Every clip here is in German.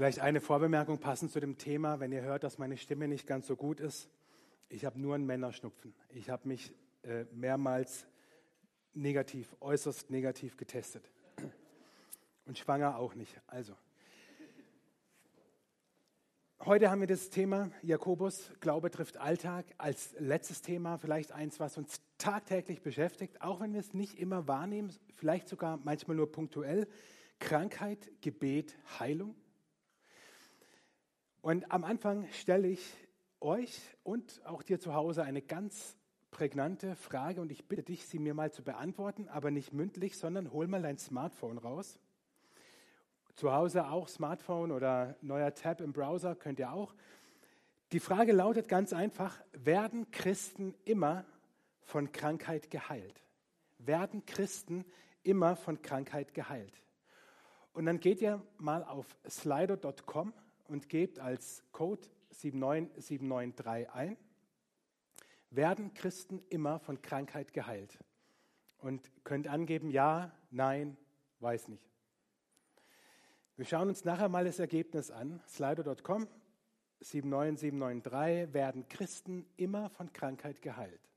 Vielleicht eine Vorbemerkung passend zu dem Thema, wenn ihr hört, dass meine Stimme nicht ganz so gut ist. Ich habe nur einen Männerschnupfen. Ich habe mich äh, mehrmals negativ, äußerst negativ getestet. Und schwanger auch nicht. Also. Heute haben wir das Thema Jakobus, Glaube trifft Alltag, als letztes Thema, vielleicht eins, was uns tagtäglich beschäftigt, auch wenn wir es nicht immer wahrnehmen, vielleicht sogar manchmal nur punktuell. Krankheit, Gebet, Heilung. Und am Anfang stelle ich euch und auch dir zu Hause eine ganz prägnante Frage und ich bitte dich, sie mir mal zu beantworten, aber nicht mündlich, sondern hol mal dein Smartphone raus. Zu Hause auch Smartphone oder neuer Tab im Browser könnt ihr auch. Die Frage lautet ganz einfach, werden Christen immer von Krankheit geheilt? Werden Christen immer von Krankheit geheilt? Und dann geht ihr mal auf slido.com und gebt als Code 79793 ein. Werden Christen immer von Krankheit geheilt? Und könnt angeben, ja, nein, weiß nicht. Wir schauen uns nachher mal das Ergebnis an. Slido.com 79793 werden Christen immer von Krankheit geheilt.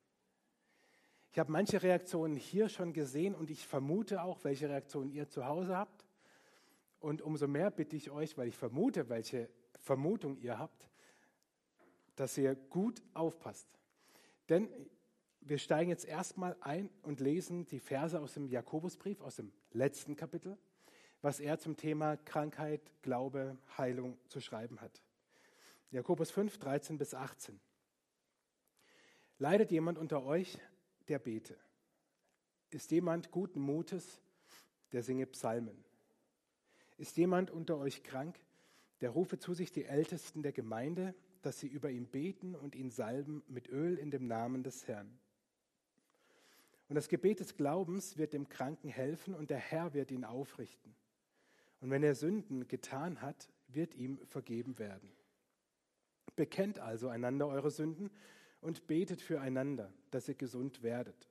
Ich habe manche Reaktionen hier schon gesehen und ich vermute auch, welche Reaktionen ihr zu Hause habt. Und umso mehr bitte ich euch, weil ich vermute, welche Vermutung ihr habt, dass ihr gut aufpasst. Denn wir steigen jetzt erstmal ein und lesen die Verse aus dem Jakobusbrief, aus dem letzten Kapitel, was er zum Thema Krankheit, Glaube, Heilung zu schreiben hat. Jakobus 5, 13 bis 18. Leidet jemand unter euch, der bete? Ist jemand guten Mutes, der singe Psalmen? Ist jemand unter euch krank, der rufe zu sich die Ältesten der Gemeinde, dass sie über ihn beten und ihn salben mit Öl in dem Namen des Herrn. Und das Gebet des Glaubens wird dem Kranken helfen und der Herr wird ihn aufrichten. Und wenn er Sünden getan hat, wird ihm vergeben werden. Bekennt also einander eure Sünden und betet füreinander, dass ihr gesund werdet.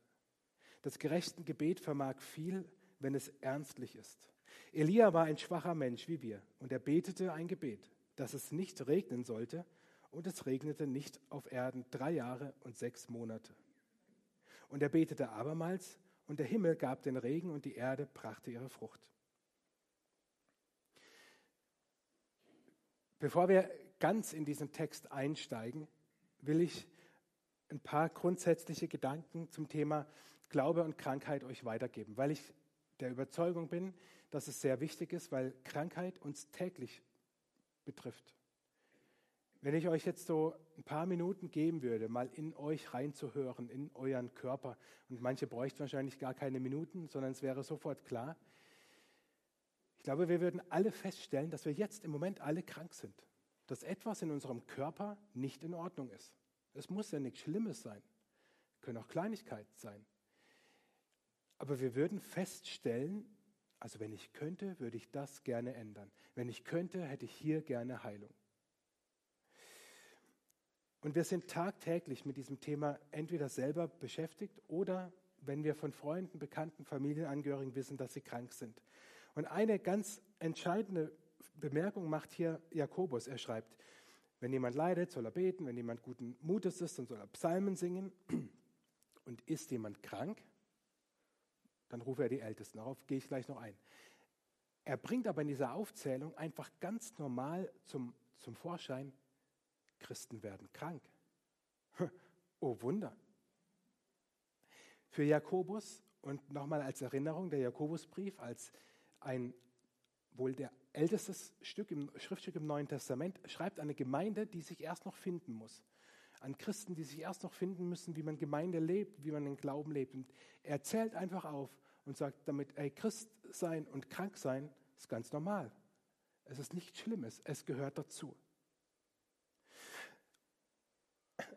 Das gerechte Gebet vermag viel, wenn es ernstlich ist. Elia war ein schwacher Mensch wie wir und er betete ein Gebet, dass es nicht regnen sollte und es regnete nicht auf Erden drei Jahre und sechs Monate. Und er betete abermals und der Himmel gab den Regen und die Erde brachte ihre Frucht. Bevor wir ganz in diesen Text einsteigen, will ich ein paar grundsätzliche Gedanken zum Thema Glaube und Krankheit euch weitergeben, weil ich der Überzeugung bin, dass es sehr wichtig ist, weil Krankheit uns täglich betrifft. Wenn ich euch jetzt so ein paar Minuten geben würde, mal in euch reinzuhören, in euren Körper, und manche bräuchten wahrscheinlich gar keine Minuten, sondern es wäre sofort klar. Ich glaube, wir würden alle feststellen, dass wir jetzt im Moment alle krank sind, dass etwas in unserem Körper nicht in Ordnung ist. Es muss ja nichts Schlimmes sein, können auch Kleinigkeiten sein. Aber wir würden feststellen, also wenn ich könnte, würde ich das gerne ändern. Wenn ich könnte, hätte ich hier gerne Heilung. Und wir sind tagtäglich mit diesem Thema entweder selber beschäftigt oder wenn wir von Freunden, Bekannten, Familienangehörigen wissen, dass sie krank sind. Und eine ganz entscheidende Bemerkung macht hier Jakobus. Er schreibt, wenn jemand leidet, soll er beten, wenn jemand guten Mutes ist, dann soll er Psalmen singen. Und ist jemand krank, dann rufe er die Ältesten. Darauf gehe ich gleich noch ein. Er bringt aber in dieser Aufzählung einfach ganz normal zum, zum Vorschein, Christen werden krank. Oh Wunder. Für Jakobus und nochmal als Erinnerung, der Jakobusbrief als ein wohl der älteste Stück im Schriftstück im Neuen Testament schreibt eine Gemeinde, die sich erst noch finden muss an Christen, die sich erst noch finden müssen, wie man Gemeinde lebt, wie man den Glauben lebt. Und er zählt einfach auf und sagt damit, ey, Christ sein und krank sein ist ganz normal. Es ist nichts Schlimmes, es gehört dazu.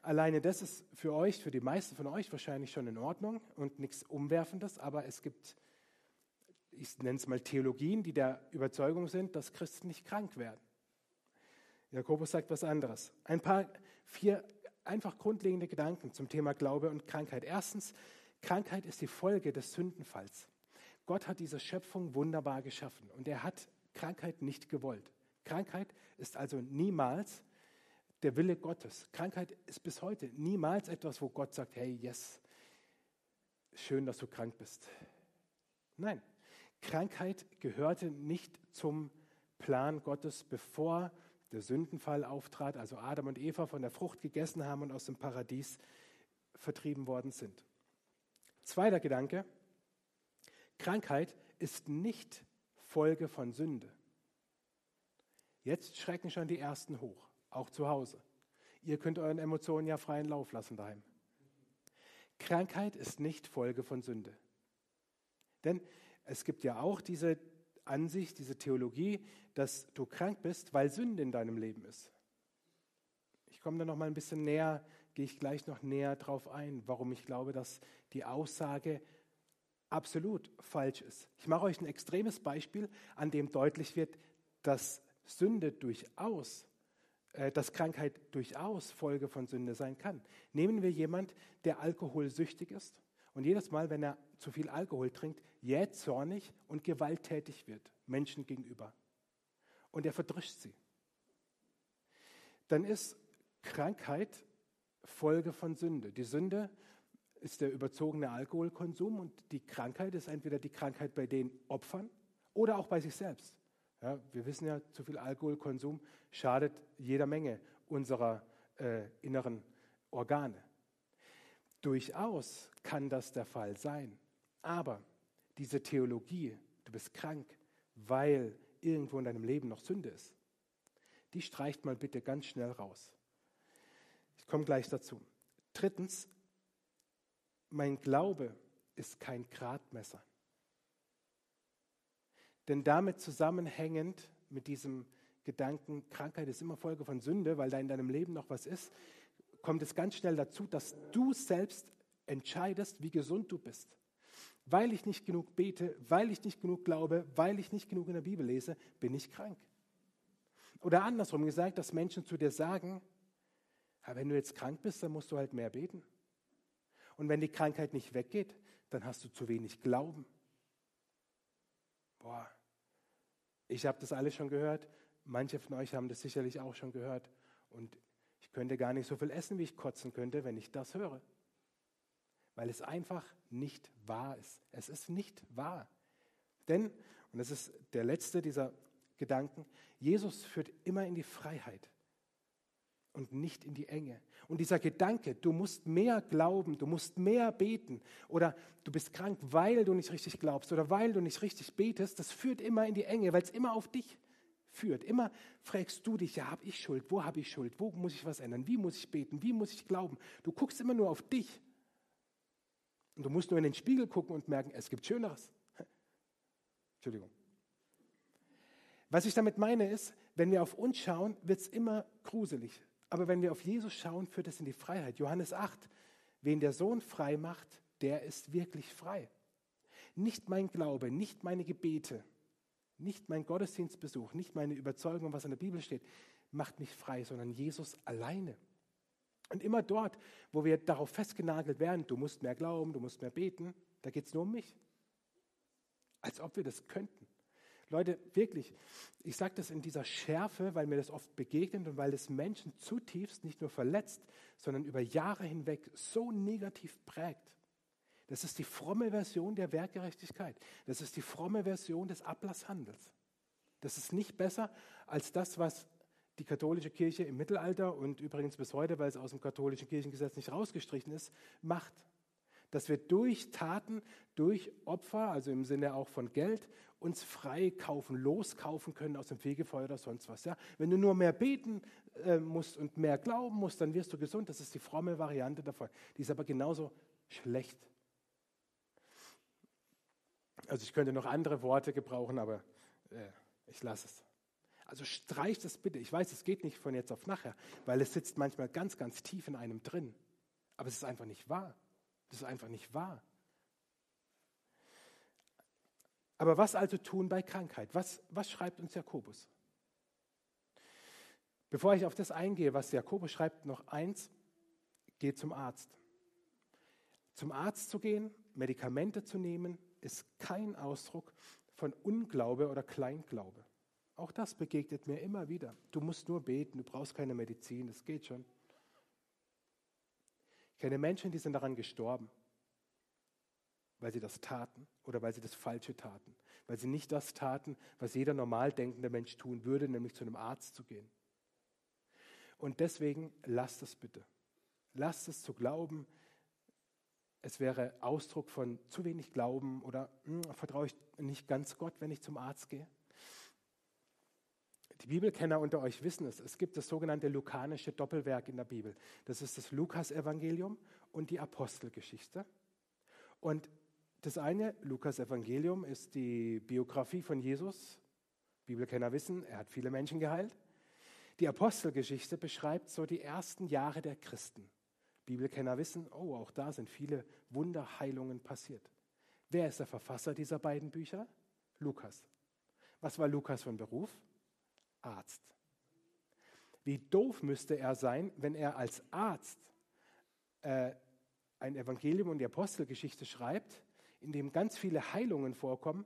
Alleine das ist für euch, für die meisten von euch wahrscheinlich schon in Ordnung und nichts Umwerfendes, aber es gibt, ich nenne es mal Theologien, die der Überzeugung sind, dass Christen nicht krank werden. Jakobus sagt was anderes. Ein paar, vier einfach grundlegende Gedanken zum Thema Glaube und Krankheit. Erstens, Krankheit ist die Folge des Sündenfalls. Gott hat diese Schöpfung wunderbar geschaffen und er hat Krankheit nicht gewollt. Krankheit ist also niemals der Wille Gottes. Krankheit ist bis heute niemals etwas, wo Gott sagt, hey, yes, schön, dass du krank bist. Nein, Krankheit gehörte nicht zum Plan Gottes, bevor der Sündenfall auftrat, also Adam und Eva von der Frucht gegessen haben und aus dem Paradies vertrieben worden sind. Zweiter Gedanke, Krankheit ist nicht Folge von Sünde. Jetzt schrecken schon die Ersten hoch, auch zu Hause. Ihr könnt euren Emotionen ja freien Lauf lassen daheim. Krankheit ist nicht Folge von Sünde. Denn es gibt ja auch diese Ansicht, diese Theologie, dass du krank bist, weil Sünde in deinem Leben ist. Ich komme da noch mal ein bisschen näher, gehe ich gleich noch näher drauf ein, warum ich glaube, dass die Aussage absolut falsch ist. Ich mache euch ein extremes Beispiel, an dem deutlich wird, dass Sünde durchaus, äh, dass Krankheit durchaus Folge von Sünde sein kann. Nehmen wir jemand, der alkoholsüchtig ist und jedes Mal, wenn er zu viel Alkohol trinkt, jähzornig und gewalttätig wird Menschen gegenüber. Und er verdrischt sie. Dann ist Krankheit Folge von Sünde. Die Sünde ist der überzogene Alkoholkonsum und die Krankheit ist entweder die Krankheit bei den Opfern oder auch bei sich selbst. Ja, wir wissen ja, zu viel Alkoholkonsum schadet jeder Menge unserer äh, inneren Organe. Durchaus kann das der Fall sein. Aber diese Theologie, du bist krank, weil irgendwo in deinem Leben noch Sünde ist, die streicht mal bitte ganz schnell raus. Ich komme gleich dazu. Drittens, mein Glaube ist kein Gradmesser. Denn damit zusammenhängend mit diesem Gedanken, Krankheit ist immer Folge von Sünde, weil da in deinem Leben noch was ist, kommt es ganz schnell dazu, dass du selbst entscheidest, wie gesund du bist. Weil ich nicht genug bete, weil ich nicht genug glaube, weil ich nicht genug in der Bibel lese, bin ich krank. Oder andersrum gesagt, dass Menschen zu dir sagen, wenn du jetzt krank bist, dann musst du halt mehr beten. Und wenn die Krankheit nicht weggeht, dann hast du zu wenig Glauben. Boah, ich habe das alles schon gehört. Manche von euch haben das sicherlich auch schon gehört. Und ich könnte gar nicht so viel essen, wie ich kotzen könnte, wenn ich das höre. Weil es einfach nicht wahr ist. Es ist nicht wahr. Denn, und das ist der letzte dieser Gedanken, Jesus führt immer in die Freiheit und nicht in die Enge. Und dieser Gedanke, du musst mehr glauben, du musst mehr beten oder du bist krank, weil du nicht richtig glaubst oder weil du nicht richtig betest, das führt immer in die Enge, weil es immer auf dich führt. Immer fragst du dich, ja, habe ich Schuld? Wo habe ich Schuld? Wo muss ich was ändern? Wie muss ich beten? Wie muss ich glauben? Du guckst immer nur auf dich. Und du musst nur in den Spiegel gucken und merken, es gibt Schöneres. Entschuldigung. Was ich damit meine ist, wenn wir auf uns schauen, wird es immer gruselig. Aber wenn wir auf Jesus schauen, führt es in die Freiheit. Johannes 8, wen der Sohn frei macht, der ist wirklich frei. Nicht mein Glaube, nicht meine Gebete, nicht mein Gottesdienstbesuch, nicht meine Überzeugung, was in der Bibel steht, macht mich frei, sondern Jesus alleine. Und immer dort, wo wir darauf festgenagelt werden, du musst mehr glauben, du musst mehr beten, da geht es nur um mich. Als ob wir das könnten. Leute, wirklich, ich sage das in dieser Schärfe, weil mir das oft begegnet und weil es Menschen zutiefst nicht nur verletzt, sondern über Jahre hinweg so negativ prägt. Das ist die fromme Version der Werkgerechtigkeit. Das ist die fromme Version des Ablasshandels. Das ist nicht besser als das, was die katholische Kirche im Mittelalter und übrigens bis heute, weil es aus dem katholischen Kirchengesetz nicht rausgestrichen ist, macht. Dass wir durch Taten, durch Opfer, also im Sinne auch von Geld, uns frei kaufen, loskaufen können aus dem Fegefeuer oder sonst was. Ja? Wenn du nur mehr beten äh, musst und mehr glauben musst, dann wirst du gesund. Das ist die fromme Variante davon. Die ist aber genauso schlecht. Also ich könnte noch andere Worte gebrauchen, aber äh, ich lasse es. Also streich das bitte. Ich weiß, es geht nicht von jetzt auf nachher, weil es sitzt manchmal ganz, ganz tief in einem drin. Aber es ist einfach nicht wahr. Das ist einfach nicht wahr. Aber was also tun bei Krankheit? Was, was schreibt uns Jakobus? Bevor ich auf das eingehe, was Jakobus schreibt, noch eins, geh zum Arzt. Zum Arzt zu gehen, Medikamente zu nehmen, ist kein Ausdruck von Unglaube oder Kleinglaube. Auch das begegnet mir immer wieder. Du musst nur beten, du brauchst keine Medizin, das geht schon. Ich kenne Menschen, die sind daran gestorben, weil sie das taten oder weil sie das Falsche taten, weil sie nicht das taten, was jeder normal denkende Mensch tun würde, nämlich zu einem Arzt zu gehen. Und deswegen lasst es bitte. Lasst es zu glauben, es wäre Ausdruck von zu wenig Glauben oder hm, vertraue ich nicht ganz Gott, wenn ich zum Arzt gehe. Die Bibelkenner unter euch wissen es. Es gibt das sogenannte lukanische Doppelwerk in der Bibel. Das ist das Lukas-Evangelium und die Apostelgeschichte. Und das eine, Lukas-Evangelium, ist die Biografie von Jesus. Bibelkenner wissen, er hat viele Menschen geheilt. Die Apostelgeschichte beschreibt so die ersten Jahre der Christen. Bibelkenner wissen, oh, auch da sind viele Wunderheilungen passiert. Wer ist der Verfasser dieser beiden Bücher? Lukas. Was war Lukas von Beruf? Arzt. Wie doof müsste er sein, wenn er als Arzt äh, ein Evangelium und die Apostelgeschichte schreibt, in dem ganz viele Heilungen vorkommen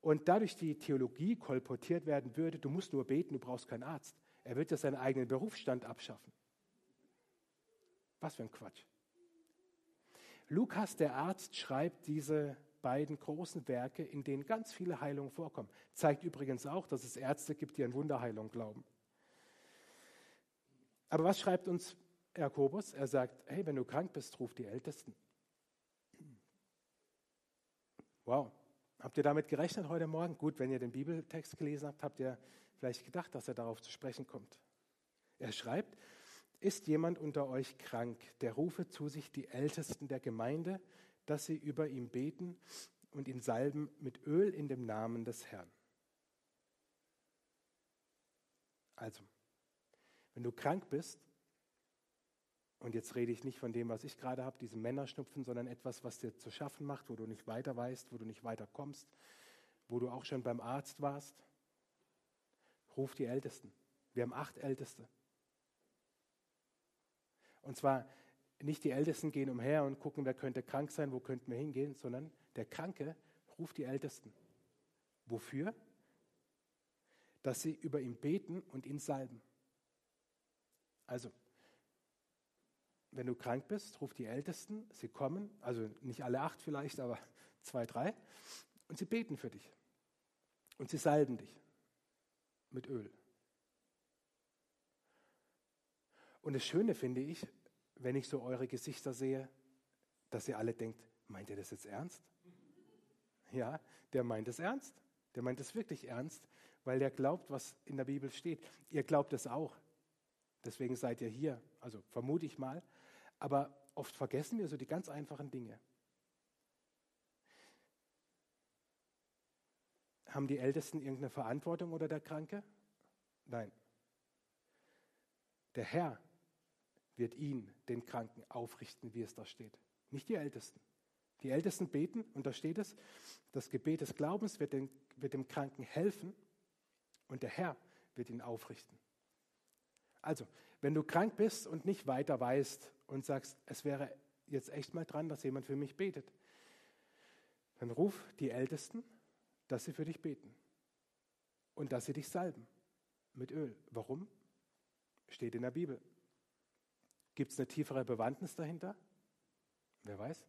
und dadurch die Theologie kolportiert werden würde, du musst nur beten, du brauchst keinen Arzt. Er wird ja seinen eigenen Berufsstand abschaffen. Was für ein Quatsch. Lukas, der Arzt, schreibt diese beiden großen Werke, in denen ganz viele Heilungen vorkommen. Zeigt übrigens auch, dass es Ärzte gibt, die an Wunderheilung glauben. Aber was schreibt uns Jakobus? Er sagt, hey, wenn du krank bist, ruf die Ältesten. Wow. Habt ihr damit gerechnet heute Morgen? Gut, wenn ihr den Bibeltext gelesen habt, habt ihr vielleicht gedacht, dass er darauf zu sprechen kommt. Er schreibt, ist jemand unter euch krank, der rufe zu sich die Ältesten der Gemeinde, dass sie über ihn beten und ihn salben mit Öl in dem Namen des Herrn. Also, wenn du krank bist, und jetzt rede ich nicht von dem, was ich gerade habe, diesem Männerschnupfen, sondern etwas, was dir zu schaffen macht, wo du nicht weiter weißt, wo du nicht weiter kommst, wo du auch schon beim Arzt warst, ruf die Ältesten. Wir haben acht Älteste. Und zwar nicht die Ältesten gehen umher und gucken, wer könnte krank sein, wo könnten wir hingehen, sondern der Kranke ruft die Ältesten. Wofür? Dass sie über ihn beten und ihn salben. Also, wenn du krank bist, ruf die Ältesten, sie kommen, also nicht alle acht vielleicht, aber zwei, drei, und sie beten für dich. Und sie salben dich mit Öl. Und das Schöne finde ich, wenn ich so eure Gesichter sehe, dass ihr alle denkt, meint ihr das jetzt ernst? Ja, der meint es ernst. Der meint es wirklich ernst, weil der glaubt, was in der Bibel steht. Ihr glaubt es auch. Deswegen seid ihr hier. Also vermute ich mal. Aber oft vergessen wir so die ganz einfachen Dinge. Haben die Ältesten irgendeine Verantwortung oder der Kranke? Nein. Der Herr wird ihn, den Kranken, aufrichten, wie es da steht. Nicht die Ältesten. Die Ältesten beten, und da steht es, das Gebet des Glaubens wird, den, wird dem Kranken helfen und der Herr wird ihn aufrichten. Also, wenn du krank bist und nicht weiter weißt und sagst, es wäre jetzt echt mal dran, dass jemand für mich betet, dann ruf die Ältesten, dass sie für dich beten und dass sie dich salben mit Öl. Warum? Steht in der Bibel. Gibt es eine tiefere Bewandtnis dahinter? Wer weiß?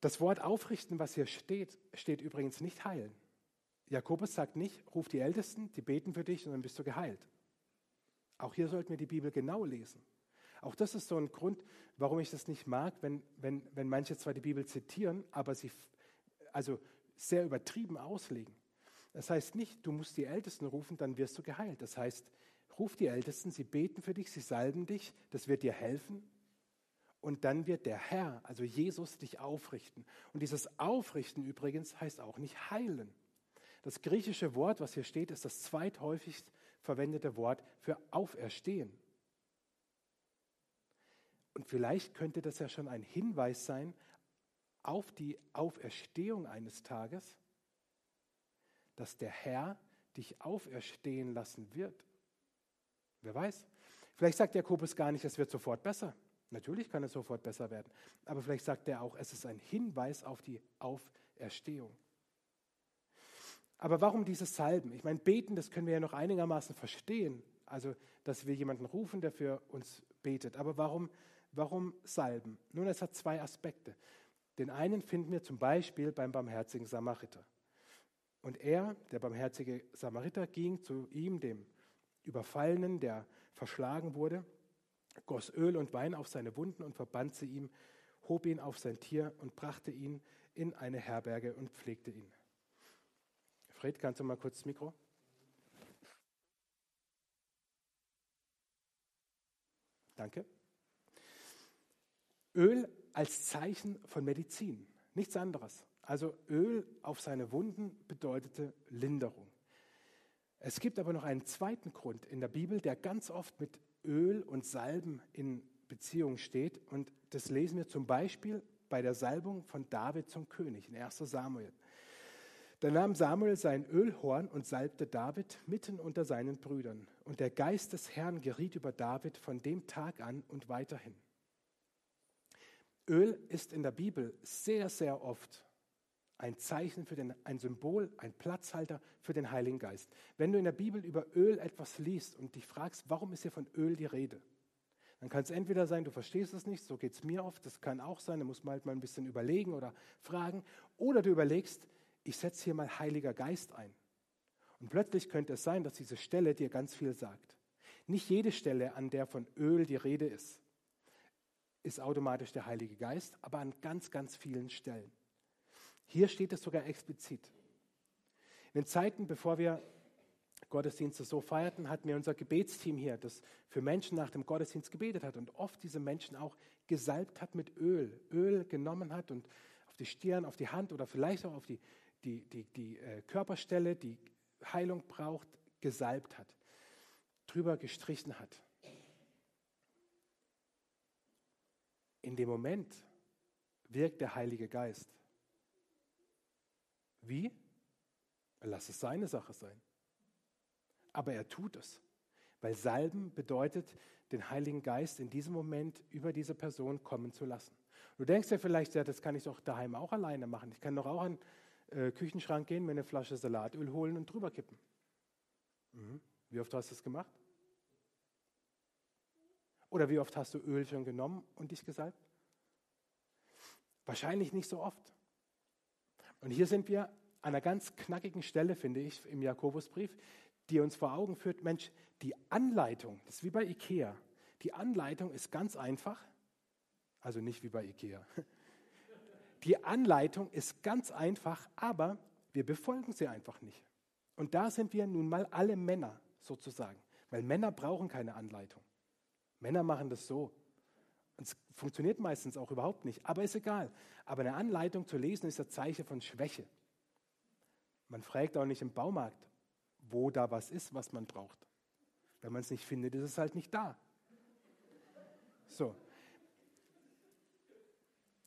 Das Wort aufrichten, was hier steht, steht übrigens nicht heilen. Jakobus sagt nicht, ruf die Ältesten, die beten für dich und dann bist du geheilt. Auch hier sollten wir die Bibel genau lesen. Auch das ist so ein Grund, warum ich das nicht mag, wenn, wenn, wenn manche zwar die Bibel zitieren, aber sie also sehr übertrieben auslegen. Das heißt nicht, du musst die Ältesten rufen, dann wirst du geheilt. Das heißt, Ruf die Ältesten, sie beten für dich, sie salben dich, das wird dir helfen. Und dann wird der Herr, also Jesus, dich aufrichten. Und dieses Aufrichten übrigens heißt auch nicht heilen. Das griechische Wort, was hier steht, ist das zweithäufigst verwendete Wort für auferstehen. Und vielleicht könnte das ja schon ein Hinweis sein auf die Auferstehung eines Tages, dass der Herr dich auferstehen lassen wird. Wer weiß? Vielleicht sagt Jakobus gar nicht, es wird sofort besser. Natürlich kann es sofort besser werden. Aber vielleicht sagt er auch, es ist ein Hinweis auf die Auferstehung. Aber warum dieses Salben? Ich meine, beten, das können wir ja noch einigermaßen verstehen. Also, dass wir jemanden rufen, der für uns betet. Aber warum, warum salben? Nun, es hat zwei Aspekte. Den einen finden wir zum Beispiel beim barmherzigen Samariter. Und er, der barmherzige Samariter, ging zu ihm, dem Überfallenen, der verschlagen wurde, goss Öl und Wein auf seine Wunden und verband sie ihm, hob ihn auf sein Tier und brachte ihn in eine Herberge und pflegte ihn. Fred, kannst du mal kurz das Mikro? Danke. Öl als Zeichen von Medizin, nichts anderes. Also Öl auf seine Wunden bedeutete Linderung. Es gibt aber noch einen zweiten Grund in der Bibel, der ganz oft mit Öl und Salben in Beziehung steht. Und das lesen wir zum Beispiel bei der Salbung von David zum König in 1 Samuel. Da nahm Samuel sein Ölhorn und salbte David mitten unter seinen Brüdern. Und der Geist des Herrn geriet über David von dem Tag an und weiterhin. Öl ist in der Bibel sehr, sehr oft ein Zeichen für den, ein Symbol, ein Platzhalter für den Heiligen Geist. Wenn du in der Bibel über Öl etwas liest und dich fragst, warum ist hier von Öl die Rede, dann kann es entweder sein, du verstehst es nicht, so geht es mir oft, das kann auch sein, da muss man halt mal ein bisschen überlegen oder fragen, oder du überlegst, ich setze hier mal Heiliger Geist ein. Und plötzlich könnte es sein, dass diese Stelle dir ganz viel sagt. Nicht jede Stelle, an der von Öl die Rede ist, ist automatisch der Heilige Geist, aber an ganz, ganz vielen Stellen. Hier steht es sogar explizit. In den Zeiten, bevor wir Gottesdienste so feierten, hatten wir unser Gebetsteam hier, das für Menschen nach dem Gottesdienst gebetet hat und oft diese Menschen auch gesalbt hat mit Öl. Öl genommen hat und auf die Stirn, auf die Hand oder vielleicht auch auf die, die, die, die äh, Körperstelle, die Heilung braucht, gesalbt hat, drüber gestrichen hat. In dem Moment wirkt der Heilige Geist. Wie? Lass es seine Sache sein. Aber er tut es, weil Salben bedeutet, den Heiligen Geist in diesem Moment über diese Person kommen zu lassen. Du denkst ja vielleicht, ja, das kann ich doch daheim auch alleine machen. Ich kann doch auch an äh, Küchenschrank gehen, mir eine Flasche Salatöl holen und drüber kippen. Mhm. Wie oft hast du das gemacht? Oder wie oft hast du Öl schon genommen und dich gesalbt? Wahrscheinlich nicht so oft. Und hier sind wir an einer ganz knackigen Stelle, finde ich, im Jakobusbrief, die uns vor Augen führt, Mensch, die Anleitung, das ist wie bei Ikea, die Anleitung ist ganz einfach, also nicht wie bei Ikea. Die Anleitung ist ganz einfach, aber wir befolgen sie einfach nicht. Und da sind wir nun mal alle Männer sozusagen, weil Männer brauchen keine Anleitung. Männer machen das so. Und es funktioniert meistens auch überhaupt nicht, aber ist egal. Aber eine Anleitung zu lesen ist ein Zeichen von Schwäche. Man fragt auch nicht im Baumarkt, wo da was ist, was man braucht. Wenn man es nicht findet, ist es halt nicht da. So.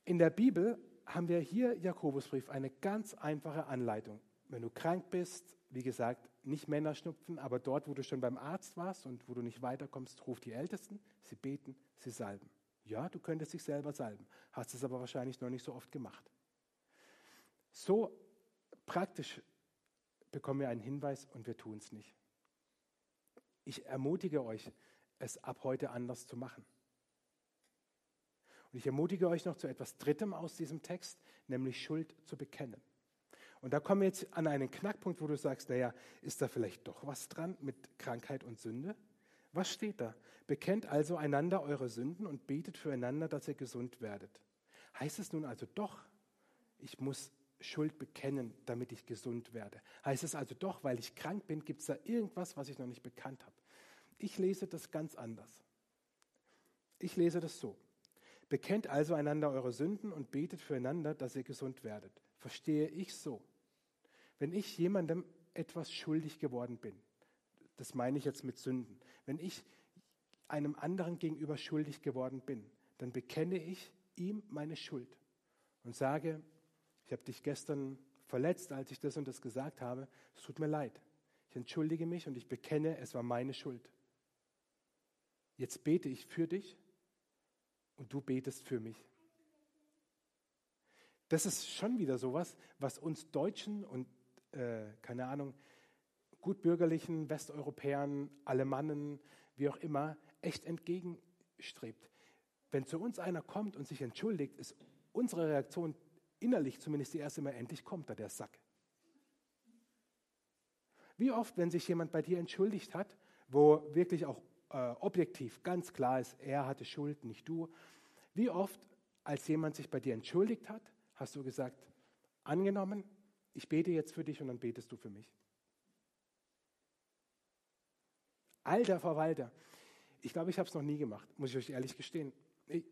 In der Bibel haben wir hier Jakobusbrief eine ganz einfache Anleitung. Wenn du krank bist, wie gesagt, nicht Männer schnupfen, aber dort, wo du schon beim Arzt warst und wo du nicht weiterkommst, ruf die Ältesten, sie beten, sie salben. Ja, du könntest dich selber salben, hast es aber wahrscheinlich noch nicht so oft gemacht. So praktisch bekommen wir einen Hinweis und wir tun es nicht. Ich ermutige euch, es ab heute anders zu machen. Und ich ermutige euch noch zu etwas Drittem aus diesem Text, nämlich Schuld zu bekennen. Und da kommen wir jetzt an einen Knackpunkt, wo du sagst, naja, ist da vielleicht doch was dran mit Krankheit und Sünde? Was steht da? Bekennt also einander eure Sünden und betet füreinander, dass ihr gesund werdet. Heißt es nun also doch, ich muss Schuld bekennen, damit ich gesund werde? Heißt es also doch, weil ich krank bin, gibt es da irgendwas, was ich noch nicht bekannt habe? Ich lese das ganz anders. Ich lese das so. Bekennt also einander eure Sünden und betet füreinander, dass ihr gesund werdet. Verstehe ich so. Wenn ich jemandem etwas schuldig geworden bin, das meine ich jetzt mit Sünden, wenn ich einem anderen gegenüber schuldig geworden bin, dann bekenne ich ihm meine Schuld und sage, ich habe dich gestern verletzt, als ich das und das gesagt habe, es tut mir leid. Ich entschuldige mich und ich bekenne, es war meine Schuld. Jetzt bete ich für dich und du betest für mich. Das ist schon wieder sowas, was uns Deutschen und äh, keine Ahnung, gutbürgerlichen Westeuropäern, Alemannen, wie auch immer, echt entgegenstrebt. Wenn zu uns einer kommt und sich entschuldigt, ist unsere Reaktion innerlich zumindest die erste Mal, endlich kommt da der Sack. Wie oft, wenn sich jemand bei dir entschuldigt hat, wo wirklich auch äh, objektiv ganz klar ist, er hatte Schuld, nicht du, wie oft, als jemand sich bei dir entschuldigt hat, hast du gesagt, angenommen, ich bete jetzt für dich und dann betest du für mich. Alter Verwalter, ich glaube, ich habe es noch nie gemacht, muss ich euch ehrlich gestehen.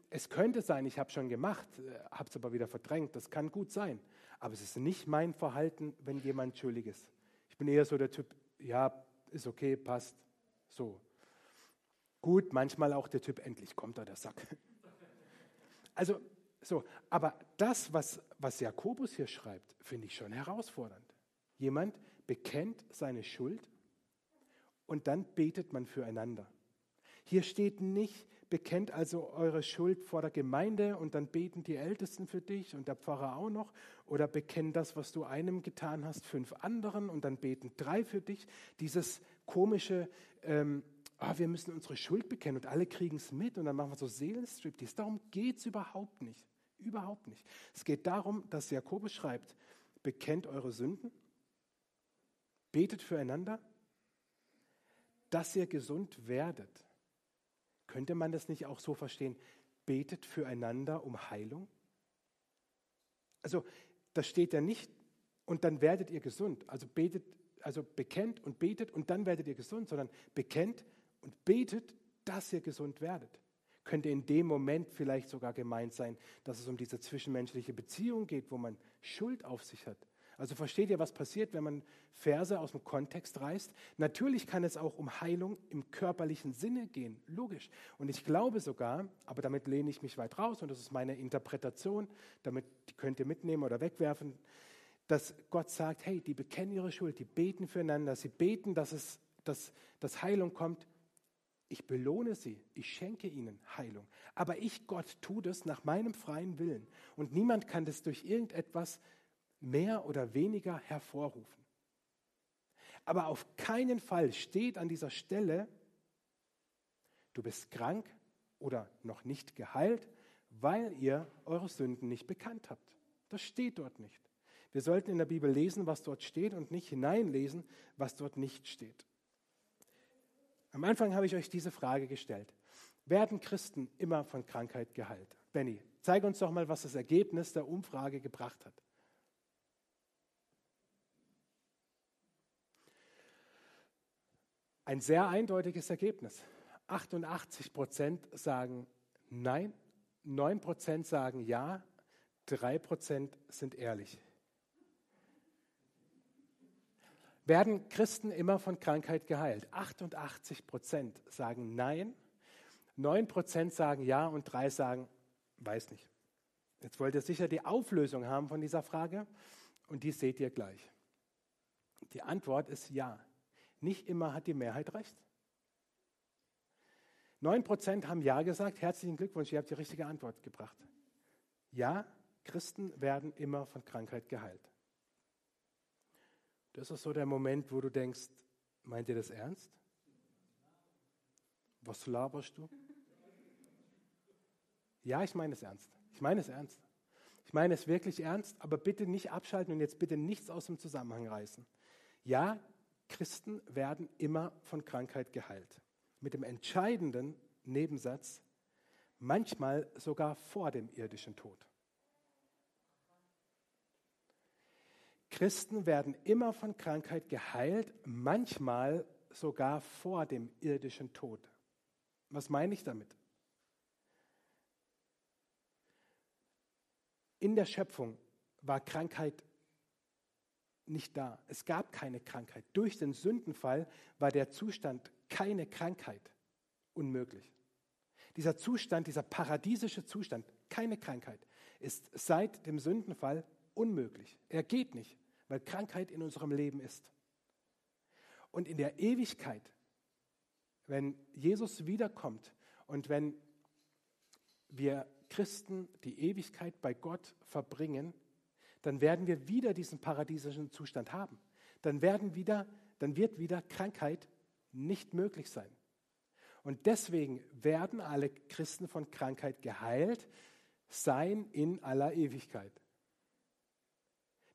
Es könnte sein, ich habe schon gemacht, äh, habe es aber wieder verdrängt. Das kann gut sein. Aber es ist nicht mein Verhalten, wenn jemand schuldig ist. Ich bin eher so der Typ, ja, ist okay, passt, so. Gut, manchmal auch der Typ, endlich kommt da der Sack. Also, so, aber das, was, was Jakobus hier schreibt, finde ich schon herausfordernd. Jemand bekennt seine Schuld und dann betet man füreinander. Hier steht nicht, bekennt also eure Schuld vor der Gemeinde und dann beten die Ältesten für dich und der Pfarrer auch noch. Oder bekennt das, was du einem getan hast, fünf anderen und dann beten drei für dich. Dieses komische, ähm, oh, wir müssen unsere Schuld bekennen und alle kriegen es mit und dann machen wir so Seelenstriptease. Darum geht es überhaupt nicht. Überhaupt nicht. Es geht darum, dass Jakobus schreibt, bekennt eure Sünden, betet füreinander, dass ihr gesund werdet. Könnte man das nicht auch so verstehen? Betet füreinander um Heilung? Also, das steht ja nicht, und dann werdet ihr gesund. Also betet, also bekennt und betet und dann werdet ihr gesund, sondern bekennt und betet, dass ihr gesund werdet. Könnte in dem Moment vielleicht sogar gemeint sein, dass es um diese zwischenmenschliche Beziehung geht, wo man Schuld auf sich hat. Also versteht ihr, was passiert, wenn man Verse aus dem Kontext reißt? Natürlich kann es auch um Heilung im körperlichen Sinne gehen, logisch. Und ich glaube sogar, aber damit lehne ich mich weit raus und das ist meine Interpretation, damit könnt ihr mitnehmen oder wegwerfen, dass Gott sagt, hey, die bekennen ihre Schuld, die beten füreinander, sie beten, dass, es, dass, dass Heilung kommt. Ich belohne sie, ich schenke ihnen Heilung. Aber ich, Gott, tue das nach meinem freien Willen. Und niemand kann das durch irgendetwas mehr oder weniger hervorrufen. Aber auf keinen Fall steht an dieser Stelle, du bist krank oder noch nicht geheilt, weil ihr eure Sünden nicht bekannt habt. Das steht dort nicht. Wir sollten in der Bibel lesen, was dort steht und nicht hineinlesen, was dort nicht steht. Am Anfang habe ich euch diese Frage gestellt. Werden Christen immer von Krankheit geheilt? Benny, zeige uns doch mal, was das Ergebnis der Umfrage gebracht hat. Ein sehr eindeutiges Ergebnis. 88 Prozent sagen Nein, 9 Prozent sagen Ja, 3 Prozent sind ehrlich. Werden Christen immer von Krankheit geheilt? 88 Prozent sagen Nein, 9 Prozent sagen Ja und 3 sagen Weiß nicht. Jetzt wollt ihr sicher die Auflösung haben von dieser Frage und die seht ihr gleich. Die Antwort ist Ja. Nicht immer hat die Mehrheit recht. 9% haben Ja gesagt. Herzlichen Glückwunsch, ihr habt die richtige Antwort gebracht. Ja, Christen werden immer von Krankheit geheilt. Das ist so der Moment, wo du denkst, meint ihr das ernst? Was laberst du? Ja, ich meine es ernst. Ich meine es ernst. Ich meine es wirklich ernst, aber bitte nicht abschalten und jetzt bitte nichts aus dem Zusammenhang reißen. Ja, Christen werden immer von Krankheit geheilt. Mit dem entscheidenden Nebensatz, manchmal sogar vor dem irdischen Tod. Christen werden immer von Krankheit geheilt, manchmal sogar vor dem irdischen Tod. Was meine ich damit? In der Schöpfung war Krankheit nicht da. Es gab keine Krankheit. Durch den Sündenfall war der Zustand keine Krankheit unmöglich. Dieser Zustand, dieser paradiesische Zustand, keine Krankheit, ist seit dem Sündenfall unmöglich. Er geht nicht, weil Krankheit in unserem Leben ist. Und in der Ewigkeit, wenn Jesus wiederkommt und wenn wir Christen die Ewigkeit bei Gott verbringen, dann werden wir wieder diesen paradiesischen Zustand haben. dann, werden wieder, dann wird wieder Krankheit nicht möglich sein. Und deswegen werden alle Christen von Krankheit geheilt sein in aller Ewigkeit.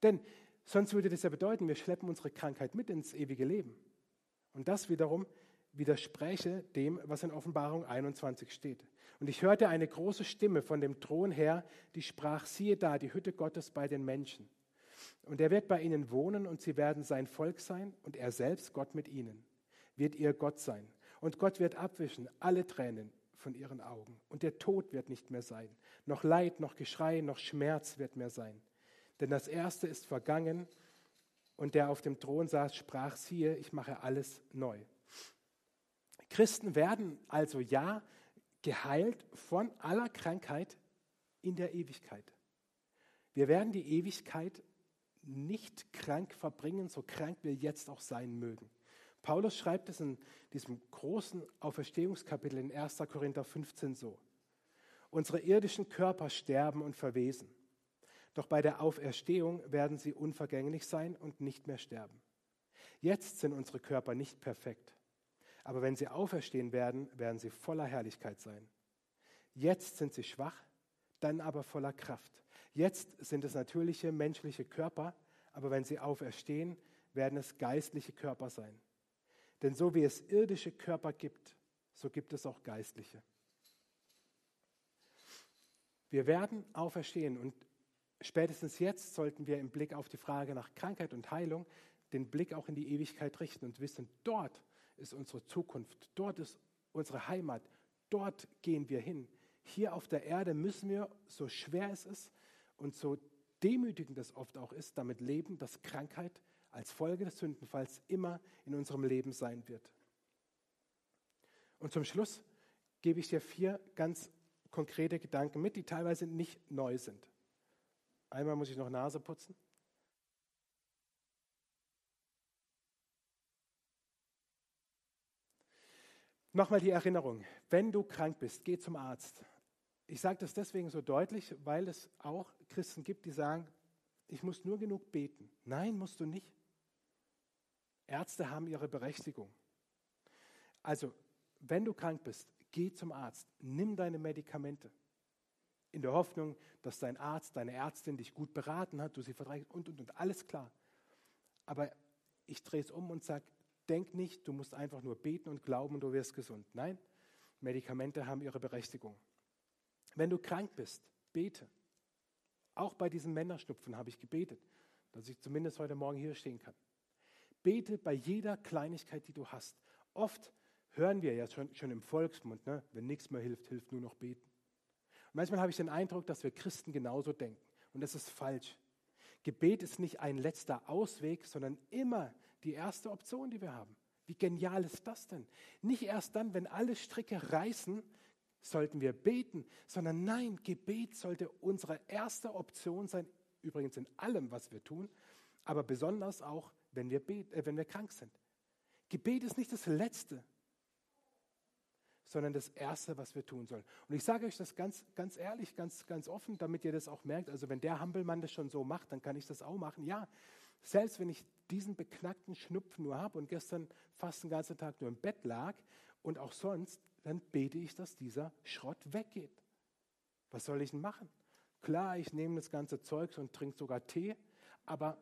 Denn sonst würde das ja bedeuten, wir schleppen unsere Krankheit mit ins ewige Leben. Und das wiederum widerspräche dem, was in Offenbarung 21 steht. Und ich hörte eine große Stimme von dem Thron her, die sprach, siehe da, die Hütte Gottes bei den Menschen. Und er wird bei ihnen wohnen und sie werden sein Volk sein und er selbst, Gott mit ihnen, wird ihr Gott sein. Und Gott wird abwischen alle Tränen von ihren Augen. Und der Tod wird nicht mehr sein. Noch Leid, noch Geschrei, noch Schmerz wird mehr sein. Denn das Erste ist vergangen. Und der auf dem Thron saß, sprach, siehe, ich mache alles neu. Christen werden also ja geheilt von aller Krankheit in der Ewigkeit. Wir werden die Ewigkeit nicht krank verbringen, so krank wir jetzt auch sein mögen. Paulus schreibt es in diesem großen Auferstehungskapitel in 1. Korinther 15 so. Unsere irdischen Körper sterben und verwesen, doch bei der Auferstehung werden sie unvergänglich sein und nicht mehr sterben. Jetzt sind unsere Körper nicht perfekt, aber wenn sie auferstehen werden, werden sie voller Herrlichkeit sein. Jetzt sind sie schwach, dann aber voller Kraft. Jetzt sind es natürliche menschliche Körper, aber wenn sie auferstehen, werden es geistliche Körper sein. Denn so wie es irdische Körper gibt, so gibt es auch geistliche. Wir werden auferstehen und spätestens jetzt sollten wir im Blick auf die Frage nach Krankheit und Heilung den Blick auch in die Ewigkeit richten und wissen, dort ist unsere Zukunft, dort ist unsere Heimat, dort gehen wir hin. Hier auf der Erde müssen wir, so schwer es ist und so demütigend es oft auch ist, damit leben, dass Krankheit als Folge des Sündenfalls immer in unserem Leben sein wird. Und zum Schluss gebe ich dir vier ganz konkrete Gedanken mit, die teilweise nicht neu sind. Einmal muss ich noch Nase putzen. Nochmal die Erinnerung, wenn du krank bist, geh zum Arzt. Ich sage das deswegen so deutlich, weil es auch Christen gibt, die sagen, ich muss nur genug beten. Nein, musst du nicht. Ärzte haben ihre Berechtigung. Also, wenn du krank bist, geh zum Arzt, nimm deine Medikamente. In der Hoffnung, dass dein Arzt, deine Ärztin dich gut beraten hat, du sie verträgst und, und, und, alles klar. Aber ich drehe es um und sage, Denk nicht, du musst einfach nur beten und glauben und du wirst gesund. Nein, Medikamente haben ihre Berechtigung. Wenn du krank bist, bete. Auch bei diesem Männerschnupfen habe ich gebetet, dass ich zumindest heute Morgen hier stehen kann. Bete bei jeder Kleinigkeit, die du hast. Oft hören wir ja schon, schon im Volksmund, ne? wenn nichts mehr hilft, hilft nur noch beten. Manchmal habe ich den Eindruck, dass wir Christen genauso denken. Und das ist falsch. Gebet ist nicht ein letzter Ausweg, sondern immer die erste Option, die wir haben. Wie genial ist das denn? Nicht erst dann, wenn alle Stricke reißen, sollten wir beten, sondern nein, Gebet sollte unsere erste Option sein, übrigens in allem, was wir tun, aber besonders auch, wenn wir, äh, wenn wir krank sind. Gebet ist nicht das Letzte, sondern das Erste, was wir tun sollen. Und ich sage euch das ganz, ganz ehrlich, ganz, ganz offen, damit ihr das auch merkt. Also wenn der Hampelmann das schon so macht, dann kann ich das auch machen. Ja, selbst wenn ich diesen beknackten Schnupfen nur habe und gestern fast den ganzen Tag nur im Bett lag und auch sonst, dann bete ich, dass dieser Schrott weggeht. Was soll ich denn machen? Klar, ich nehme das ganze Zeug und trinke sogar Tee, aber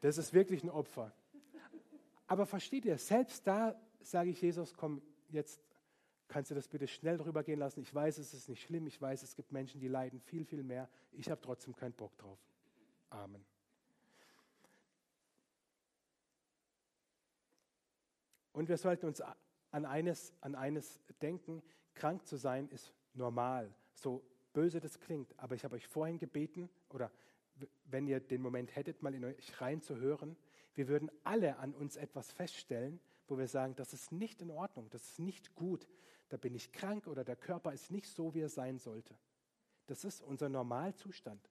das ist wirklich ein Opfer. Aber versteht ihr, selbst da sage ich Jesus, komm, jetzt kannst du das bitte schnell drüber gehen lassen. Ich weiß, es ist nicht schlimm. Ich weiß, es gibt Menschen, die leiden viel, viel mehr. Ich habe trotzdem keinen Bock drauf. Amen. Und wir sollten uns an eines, an eines denken, krank zu sein ist normal. So böse das klingt, aber ich habe euch vorhin gebeten, oder wenn ihr den Moment hättet, mal in euch reinzuhören, wir würden alle an uns etwas feststellen, wo wir sagen, das ist nicht in Ordnung, das ist nicht gut, da bin ich krank oder der Körper ist nicht so, wie er sein sollte. Das ist unser Normalzustand.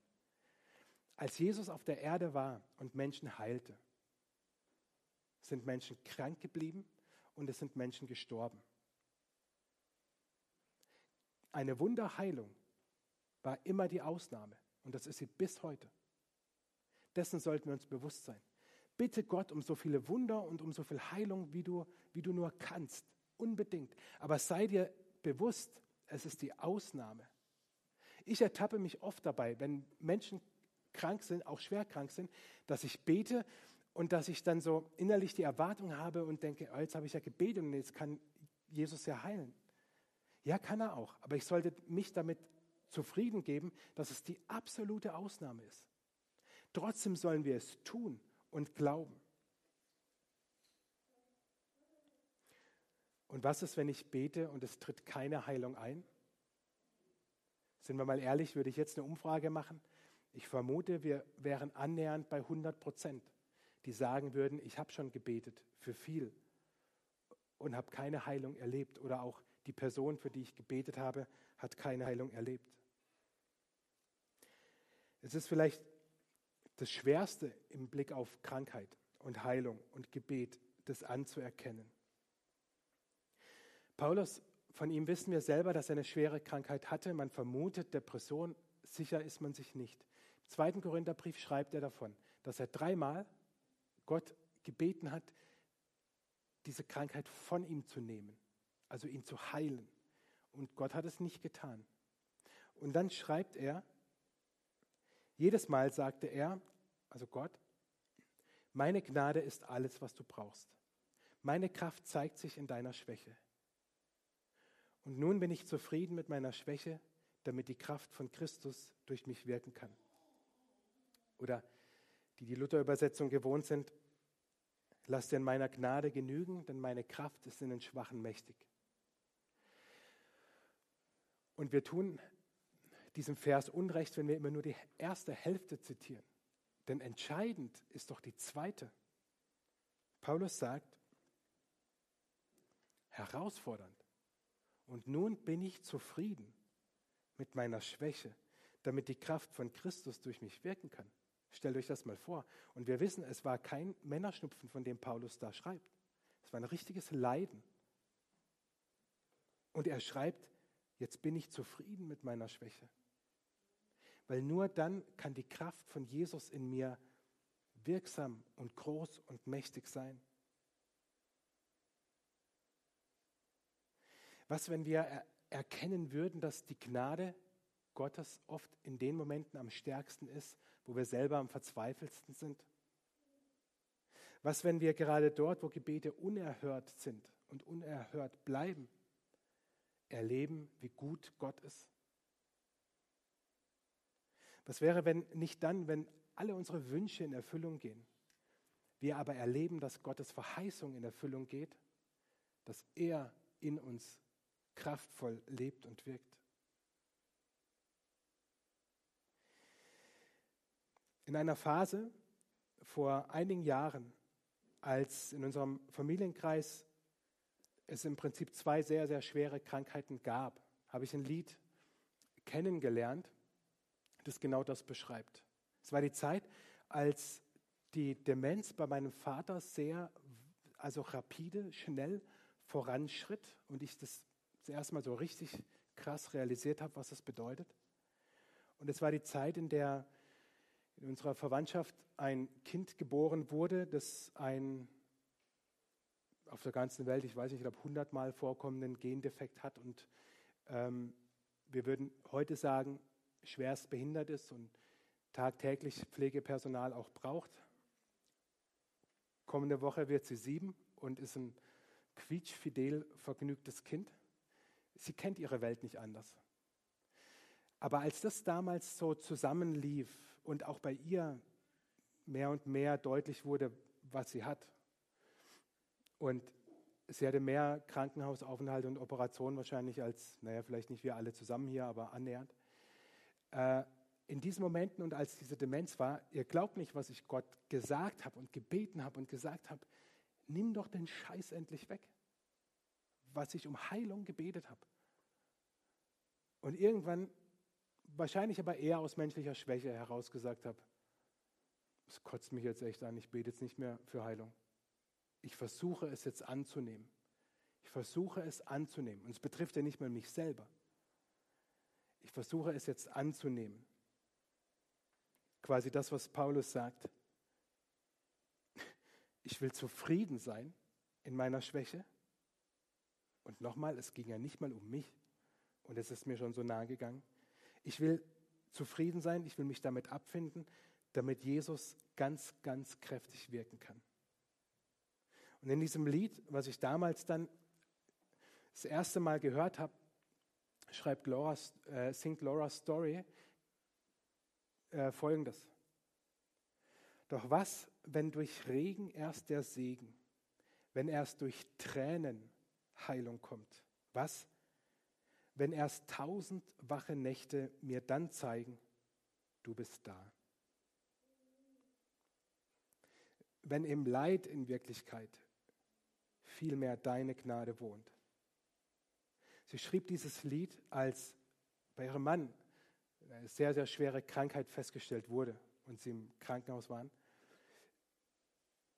Als Jesus auf der Erde war und Menschen heilte, sind Menschen krank geblieben und es sind Menschen gestorben. Eine Wunderheilung war immer die Ausnahme und das ist sie bis heute. Dessen sollten wir uns bewusst sein. Bitte Gott um so viele Wunder und um so viel Heilung, wie du, wie du nur kannst. Unbedingt. Aber sei dir bewusst, es ist die Ausnahme. Ich ertappe mich oft dabei, wenn Menschen krank sind, auch schwer krank sind, dass ich bete und dass ich dann so innerlich die Erwartung habe und denke, oh, jetzt habe ich ja gebetet und jetzt kann Jesus ja heilen. Ja, kann er auch. Aber ich sollte mich damit zufrieden geben, dass es die absolute Ausnahme ist. Trotzdem sollen wir es tun und glauben. Und was ist, wenn ich bete und es tritt keine Heilung ein? Sind wir mal ehrlich, würde ich jetzt eine Umfrage machen? Ich vermute, wir wären annähernd bei 100 Prozent, die sagen würden, ich habe schon gebetet für viel und habe keine Heilung erlebt. Oder auch die Person, für die ich gebetet habe, hat keine Heilung erlebt. Es ist vielleicht das Schwerste im Blick auf Krankheit und Heilung und Gebet, das anzuerkennen. Paulus, von ihm wissen wir selber, dass er eine schwere Krankheit hatte. Man vermutet Depression, sicher ist man sich nicht. Im zweiten Korintherbrief schreibt er davon, dass er dreimal Gott gebeten hat, diese Krankheit von ihm zu nehmen, also ihn zu heilen. Und Gott hat es nicht getan. Und dann schreibt er, jedes Mal sagte er, also Gott, meine Gnade ist alles, was du brauchst. Meine Kraft zeigt sich in deiner Schwäche. Und nun bin ich zufrieden mit meiner Schwäche, damit die Kraft von Christus durch mich wirken kann. Oder die die Luther-Übersetzung gewohnt sind, lass dir in meiner Gnade genügen, denn meine Kraft ist in den Schwachen mächtig. Und wir tun diesem Vers Unrecht, wenn wir immer nur die erste Hälfte zitieren. Denn entscheidend ist doch die zweite. Paulus sagt, herausfordernd. Und nun bin ich zufrieden mit meiner Schwäche, damit die Kraft von Christus durch mich wirken kann. Stellt euch das mal vor. Und wir wissen, es war kein Männerschnupfen, von dem Paulus da schreibt. Es war ein richtiges Leiden. Und er schreibt, jetzt bin ich zufrieden mit meiner Schwäche. Weil nur dann kann die Kraft von Jesus in mir wirksam und groß und mächtig sein. Was, wenn wir erkennen würden, dass die Gnade Gottes oft in den Momenten am stärksten ist, wo wir selber am verzweifelsten sind? Was, wenn wir gerade dort, wo Gebete unerhört sind und unerhört bleiben, erleben, wie gut Gott ist? Was wäre, wenn nicht dann, wenn alle unsere Wünsche in Erfüllung gehen, wir aber erleben, dass Gottes Verheißung in Erfüllung geht, dass er in uns kraftvoll lebt und wirkt. In einer Phase vor einigen Jahren, als in unserem Familienkreis es im Prinzip zwei sehr, sehr schwere Krankheiten gab, habe ich ein Lied kennengelernt, das genau das beschreibt. Es war die Zeit, als die Demenz bei meinem Vater sehr, also rapide, schnell voranschritt und ich das zuerst mal so richtig krass realisiert habe, was das bedeutet. Und es war die Zeit, in der in unserer Verwandtschaft ein Kind geboren wurde, das ein auf der ganzen Welt, ich weiß nicht, ich glaube, hundertmal vorkommenden Gendefekt hat. Und ähm, wir würden heute sagen, schwerst behindert ist und tagtäglich Pflegepersonal auch braucht. Kommende Woche wird sie sieben und ist ein quietschfidel vergnügtes Kind. Sie kennt ihre Welt nicht anders. Aber als das damals so zusammenlief und auch bei ihr mehr und mehr deutlich wurde, was sie hat, und sie hatte mehr Krankenhausaufenthalte und Operationen wahrscheinlich als, naja, vielleicht nicht wir alle zusammen hier, aber annähernd, äh, in diesen Momenten und als diese Demenz war, ihr glaubt nicht, was ich Gott gesagt habe und gebeten habe und gesagt habe, nimm doch den Scheiß endlich weg, was ich um Heilung gebetet habe. Und irgendwann, wahrscheinlich aber eher aus menschlicher Schwäche heraus gesagt habe, es kotzt mich jetzt echt an, ich bete jetzt nicht mehr für Heilung. Ich versuche es jetzt anzunehmen. Ich versuche es anzunehmen. Und es betrifft ja nicht mal mich selber. Ich versuche es jetzt anzunehmen. quasi das, was Paulus sagt. Ich will zufrieden sein in meiner Schwäche. Und nochmal, es ging ja nicht mal um mich. Und es ist mir schon so nahe gegangen. Ich will zufrieden sein, ich will mich damit abfinden, damit Jesus ganz, ganz kräftig wirken kann. Und in diesem Lied, was ich damals dann das erste Mal gehört habe, schreibt Laura, äh, singt Laura Story äh, folgendes. Doch was, wenn durch Regen erst der Segen, wenn erst durch Tränen Heilung kommt? Was, wenn erst tausend wache Nächte mir dann zeigen, du bist da? Wenn im Leid in Wirklichkeit vielmehr deine Gnade wohnt. Sie schrieb dieses Lied, als bei ihrem Mann eine sehr, sehr schwere Krankheit festgestellt wurde und sie im Krankenhaus waren.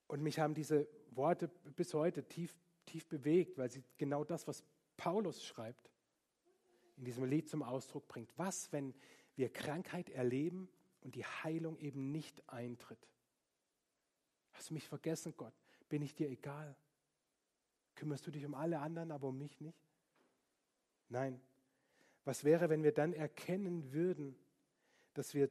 Und mich haben diese Worte bis heute tief, tief bewegt, weil sie genau das, was Paulus schreibt, in diesem Lied zum Ausdruck bringt. Was, wenn wir Krankheit erleben und die Heilung eben nicht eintritt? Hast du mich vergessen, Gott? Bin ich dir egal? Kümmerst du dich um alle anderen, aber um mich nicht? Nein. Was wäre, wenn wir dann erkennen würden, dass wir,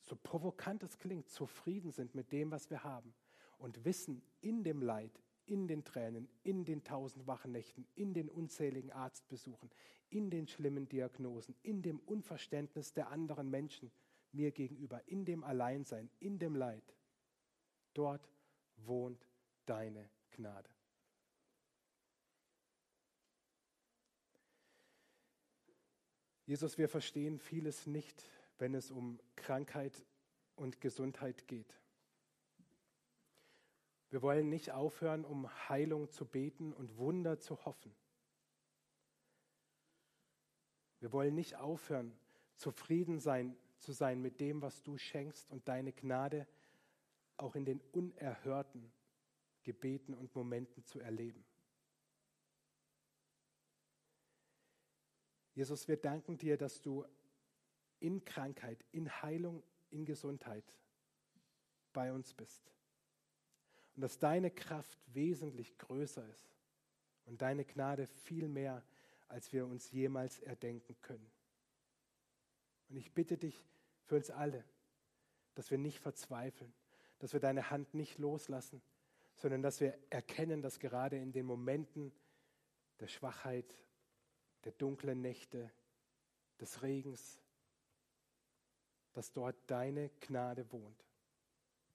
so provokant es klingt, zufrieden sind mit dem, was wir haben und wissen, in dem Leid, in den Tränen, in den tausend wachen Nächten, in den unzähligen Arztbesuchen, in den schlimmen Diagnosen, in dem Unverständnis der anderen Menschen mir gegenüber, in dem Alleinsein, in dem Leid, dort wohnt deine Gnade. Jesus, wir verstehen vieles nicht, wenn es um Krankheit und Gesundheit geht. Wir wollen nicht aufhören, um Heilung zu beten und Wunder zu hoffen. Wir wollen nicht aufhören, zufrieden sein, zu sein mit dem, was du schenkst und deine Gnade auch in den unerhörten Gebeten und Momenten zu erleben. Jesus, wir danken dir, dass du in Krankheit, in Heilung, in Gesundheit bei uns bist. Und dass deine Kraft wesentlich größer ist und deine Gnade viel mehr, als wir uns jemals erdenken können. Und ich bitte dich für uns alle, dass wir nicht verzweifeln, dass wir deine Hand nicht loslassen, sondern dass wir erkennen, dass gerade in den Momenten der Schwachheit der dunklen Nächte, des Regens, dass dort deine Gnade wohnt.